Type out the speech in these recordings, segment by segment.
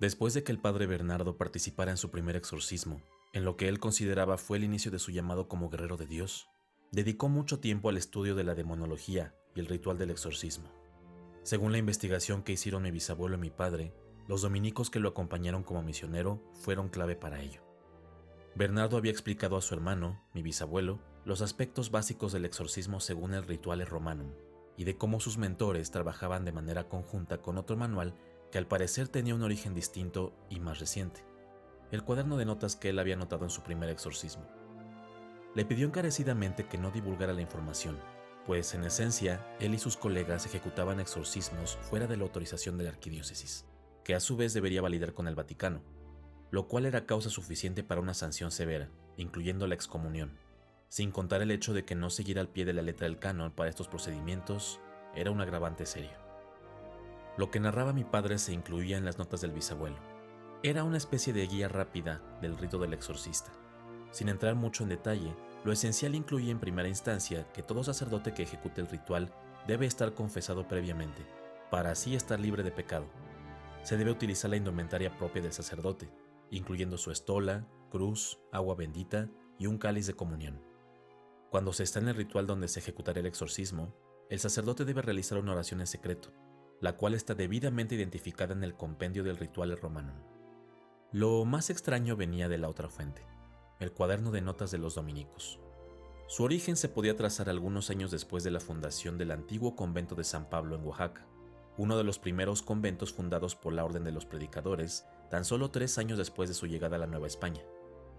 Después de que el padre Bernardo participara en su primer exorcismo, en lo que él consideraba fue el inicio de su llamado como guerrero de Dios, dedicó mucho tiempo al estudio de la demonología y el ritual del exorcismo. Según la investigación que hicieron mi bisabuelo y mi padre, los dominicos que lo acompañaron como misionero fueron clave para ello. Bernardo había explicado a su hermano, mi bisabuelo, los aspectos básicos del exorcismo según el ritual romanum y de cómo sus mentores trabajaban de manera conjunta con otro manual que al parecer tenía un origen distinto y más reciente, el cuaderno de notas que él había notado en su primer exorcismo. Le pidió encarecidamente que no divulgara la información, pues en esencia él y sus colegas ejecutaban exorcismos fuera de la autorización de la arquidiócesis, que a su vez debería validar con el Vaticano, lo cual era causa suficiente para una sanción severa, incluyendo la excomunión, sin contar el hecho de que no seguir al pie de la letra del canon para estos procedimientos era un agravante serio. Lo que narraba mi padre se incluía en las notas del bisabuelo. Era una especie de guía rápida del rito del exorcista. Sin entrar mucho en detalle, lo esencial incluye en primera instancia que todo sacerdote que ejecute el ritual debe estar confesado previamente, para así estar libre de pecado. Se debe utilizar la indumentaria propia del sacerdote, incluyendo su estola, cruz, agua bendita y un cáliz de comunión. Cuando se está en el ritual donde se ejecutará el exorcismo, el sacerdote debe realizar una oración en secreto, la cual está debidamente identificada en el compendio del ritual romano. Lo más extraño venía de la otra fuente, el cuaderno de notas de los dominicos. Su origen se podía trazar algunos años después de la fundación del antiguo convento de San Pablo en Oaxaca, uno de los primeros conventos fundados por la Orden de los Predicadores, tan solo tres años después de su llegada a la Nueva España.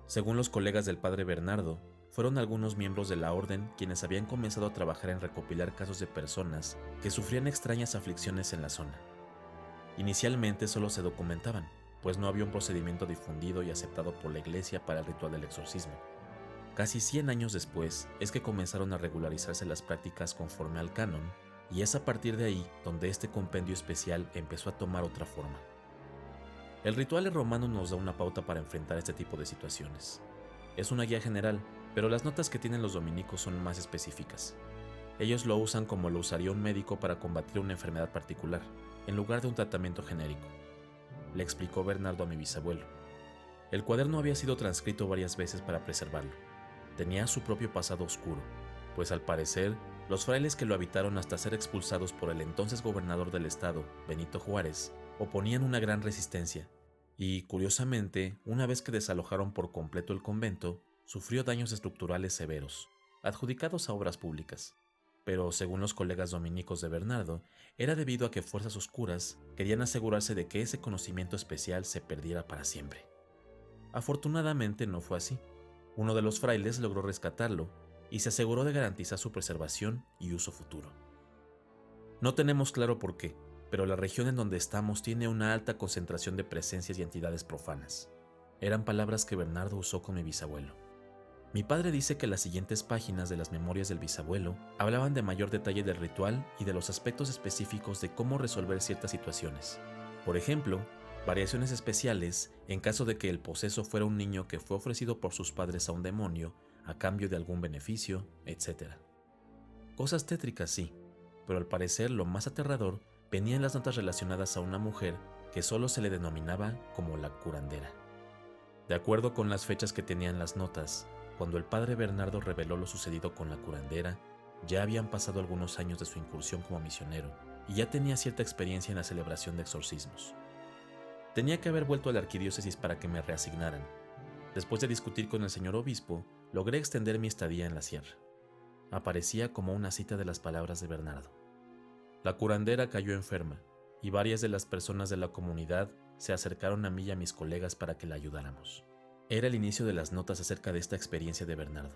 Según los colegas del padre Bernardo, fueron algunos miembros de la orden quienes habían comenzado a trabajar en recopilar casos de personas que sufrían extrañas aflicciones en la zona. Inicialmente solo se documentaban, pues no había un procedimiento difundido y aceptado por la iglesia para el ritual del exorcismo. Casi 100 años después es que comenzaron a regularizarse las prácticas conforme al canon, y es a partir de ahí donde este compendio especial empezó a tomar otra forma. El ritual romano nos da una pauta para enfrentar este tipo de situaciones. Es una guía general, pero las notas que tienen los dominicos son más específicas. Ellos lo usan como lo usaría un médico para combatir una enfermedad particular, en lugar de un tratamiento genérico, le explicó Bernardo a mi bisabuelo. El cuaderno había sido transcrito varias veces para preservarlo. Tenía su propio pasado oscuro, pues al parecer, los frailes que lo habitaron hasta ser expulsados por el entonces gobernador del estado, Benito Juárez, oponían una gran resistencia, y, curiosamente, una vez que desalojaron por completo el convento, sufrió daños estructurales severos, adjudicados a obras públicas. Pero, según los colegas dominicos de Bernardo, era debido a que fuerzas oscuras querían asegurarse de que ese conocimiento especial se perdiera para siempre. Afortunadamente no fue así. Uno de los frailes logró rescatarlo y se aseguró de garantizar su preservación y uso futuro. No tenemos claro por qué, pero la región en donde estamos tiene una alta concentración de presencias y entidades profanas. Eran palabras que Bernardo usó con mi bisabuelo. Mi padre dice que las siguientes páginas de las memorias del bisabuelo hablaban de mayor detalle del ritual y de los aspectos específicos de cómo resolver ciertas situaciones. Por ejemplo, variaciones especiales en caso de que el poseso fuera un niño que fue ofrecido por sus padres a un demonio a cambio de algún beneficio, etc. Cosas tétricas sí, pero al parecer lo más aterrador venía en las notas relacionadas a una mujer que solo se le denominaba como la curandera. De acuerdo con las fechas que tenían las notas, cuando el padre Bernardo reveló lo sucedido con la curandera, ya habían pasado algunos años de su incursión como misionero y ya tenía cierta experiencia en la celebración de exorcismos. Tenía que haber vuelto a la arquidiócesis para que me reasignaran. Después de discutir con el señor obispo, logré extender mi estadía en la sierra. Aparecía como una cita de las palabras de Bernardo. La curandera cayó enferma y varias de las personas de la comunidad se acercaron a mí y a mis colegas para que la ayudáramos. Era el inicio de las notas acerca de esta experiencia de Bernardo.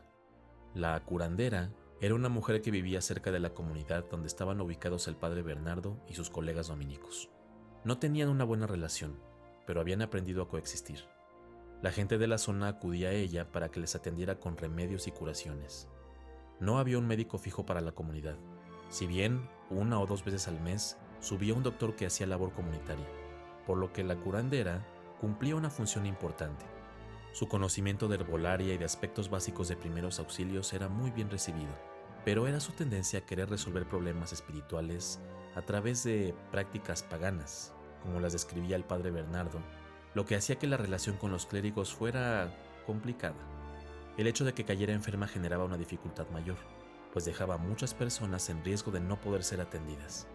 La curandera era una mujer que vivía cerca de la comunidad donde estaban ubicados el padre Bernardo y sus colegas dominicos. No tenían una buena relación, pero habían aprendido a coexistir. La gente de la zona acudía a ella para que les atendiera con remedios y curaciones. No había un médico fijo para la comunidad, si bien una o dos veces al mes subía un doctor que hacía labor comunitaria, por lo que la curandera cumplía una función importante. Su conocimiento de herbolaria y de aspectos básicos de primeros auxilios era muy bien recibido, pero era su tendencia a querer resolver problemas espirituales a través de prácticas paganas, como las describía el padre Bernardo, lo que hacía que la relación con los clérigos fuera complicada. El hecho de que cayera enferma generaba una dificultad mayor, pues dejaba a muchas personas en riesgo de no poder ser atendidas.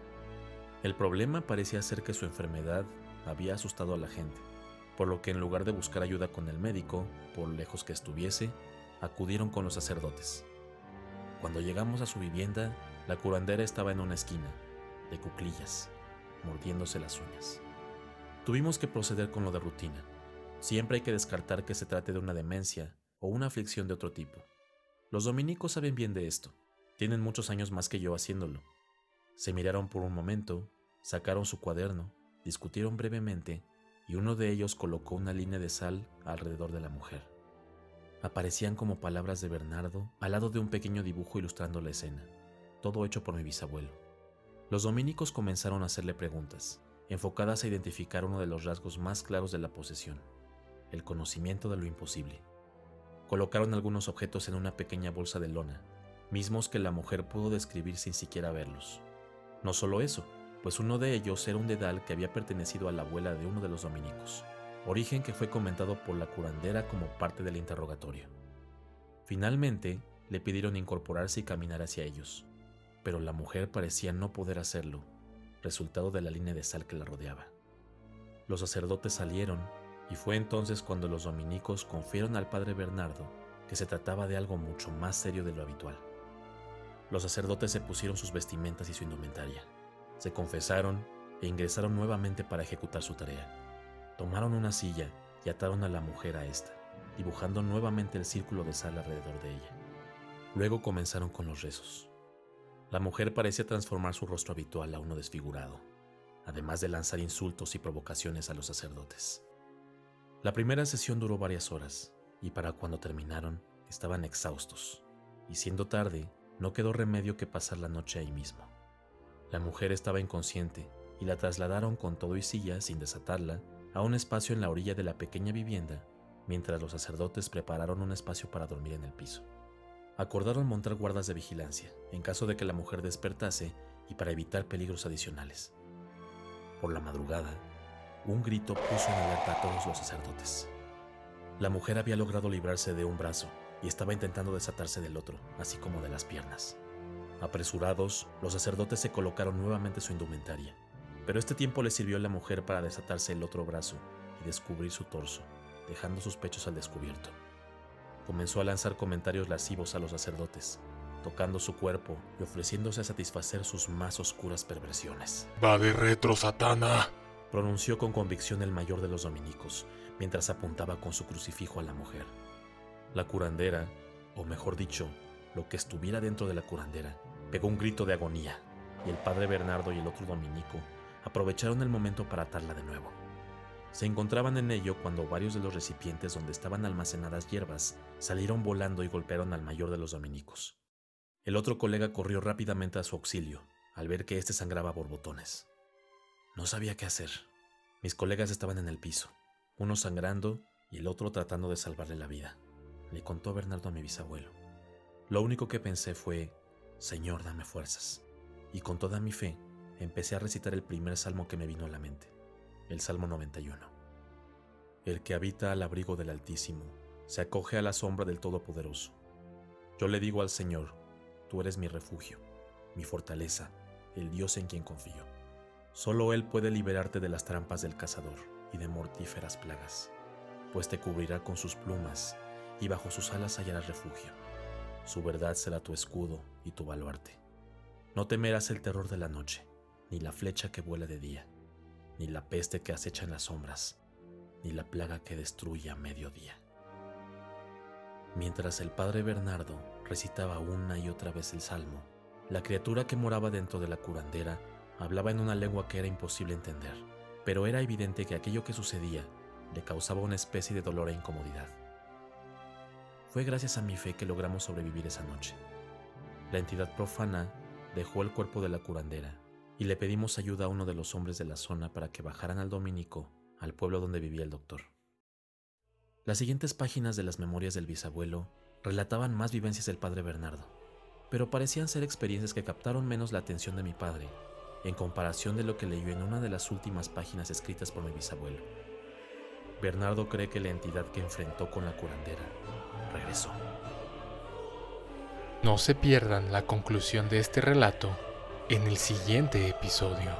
El problema parecía ser que su enfermedad había asustado a la gente, por lo que en lugar de buscar ayuda con el médico, por lejos que estuviese, acudieron con los sacerdotes. Cuando llegamos a su vivienda, la curandera estaba en una esquina, de cuclillas, mordiéndose las uñas. Tuvimos que proceder con lo de rutina. Siempre hay que descartar que se trate de una demencia o una aflicción de otro tipo. Los dominicos saben bien de esto. Tienen muchos años más que yo haciéndolo. Se miraron por un momento, sacaron su cuaderno, discutieron brevemente y uno de ellos colocó una línea de sal alrededor de la mujer. Aparecían como palabras de Bernardo al lado de un pequeño dibujo ilustrando la escena, todo hecho por mi bisabuelo. Los dominicos comenzaron a hacerle preguntas, enfocadas a identificar uno de los rasgos más claros de la posesión, el conocimiento de lo imposible. Colocaron algunos objetos en una pequeña bolsa de lona, mismos que la mujer pudo describir sin siquiera verlos. No solo eso, pues uno de ellos era un dedal que había pertenecido a la abuela de uno de los dominicos origen que fue comentado por la curandera como parte del interrogatorio. Finalmente, le pidieron incorporarse y caminar hacia ellos, pero la mujer parecía no poder hacerlo, resultado de la línea de sal que la rodeaba. Los sacerdotes salieron y fue entonces cuando los dominicos confiaron al padre Bernardo que se trataba de algo mucho más serio de lo habitual. Los sacerdotes se pusieron sus vestimentas y su indumentaria, se confesaron e ingresaron nuevamente para ejecutar su tarea. Tomaron una silla y ataron a la mujer a esta, dibujando nuevamente el círculo de sal alrededor de ella. Luego comenzaron con los rezos. La mujer parecía transformar su rostro habitual a uno desfigurado, además de lanzar insultos y provocaciones a los sacerdotes. La primera sesión duró varias horas, y para cuando terminaron estaban exhaustos, y siendo tarde, no quedó remedio que pasar la noche ahí mismo. La mujer estaba inconsciente y la trasladaron con todo y silla sin desatarla a un espacio en la orilla de la pequeña vivienda, mientras los sacerdotes prepararon un espacio para dormir en el piso. Acordaron montar guardas de vigilancia, en caso de que la mujer despertase y para evitar peligros adicionales. Por la madrugada, un grito puso en alerta a todos los sacerdotes. La mujer había logrado librarse de un brazo y estaba intentando desatarse del otro, así como de las piernas. Apresurados, los sacerdotes se colocaron nuevamente su indumentaria pero este tiempo le sirvió a la mujer para desatarse el otro brazo y descubrir su torso, dejando sus pechos al descubierto. Comenzó a lanzar comentarios lascivos a los sacerdotes, tocando su cuerpo y ofreciéndose a satisfacer sus más oscuras perversiones. Va de retro, Satana, pronunció con convicción el mayor de los dominicos, mientras apuntaba con su crucifijo a la mujer. La curandera, o mejor dicho, lo que estuviera dentro de la curandera, pegó un grito de agonía, y el padre Bernardo y el otro dominico aprovecharon el momento para atarla de nuevo. Se encontraban en ello cuando varios de los recipientes donde estaban almacenadas hierbas salieron volando y golpearon al mayor de los dominicos. El otro colega corrió rápidamente a su auxilio, al ver que éste sangraba borbotones. No sabía qué hacer. Mis colegas estaban en el piso, uno sangrando y el otro tratando de salvarle la vida. Le contó Bernardo a mi bisabuelo. Lo único que pensé fue, Señor, dame fuerzas. Y con toda mi fe, empecé a recitar el primer salmo que me vino a la mente, el Salmo 91. El que habita al abrigo del Altísimo se acoge a la sombra del Todopoderoso. Yo le digo al Señor, tú eres mi refugio, mi fortaleza, el Dios en quien confío. Solo Él puede liberarte de las trampas del cazador y de mortíferas plagas, pues te cubrirá con sus plumas y bajo sus alas hallarás refugio. Su verdad será tu escudo y tu baluarte. No temerás el terror de la noche ni la flecha que vuela de día, ni la peste que acecha en las sombras, ni la plaga que destruye a mediodía. Mientras el padre Bernardo recitaba una y otra vez el salmo, la criatura que moraba dentro de la curandera hablaba en una lengua que era imposible entender, pero era evidente que aquello que sucedía le causaba una especie de dolor e incomodidad. Fue gracias a mi fe que logramos sobrevivir esa noche. La entidad profana dejó el cuerpo de la curandera y le pedimos ayuda a uno de los hombres de la zona para que bajaran al dominico al pueblo donde vivía el doctor. Las siguientes páginas de las memorias del bisabuelo relataban más vivencias del padre Bernardo, pero parecían ser experiencias que captaron menos la atención de mi padre en comparación de lo que leyó en una de las últimas páginas escritas por mi bisabuelo. Bernardo cree que la entidad que enfrentó con la curandera regresó. No se pierdan la conclusión de este relato en el siguiente episodio.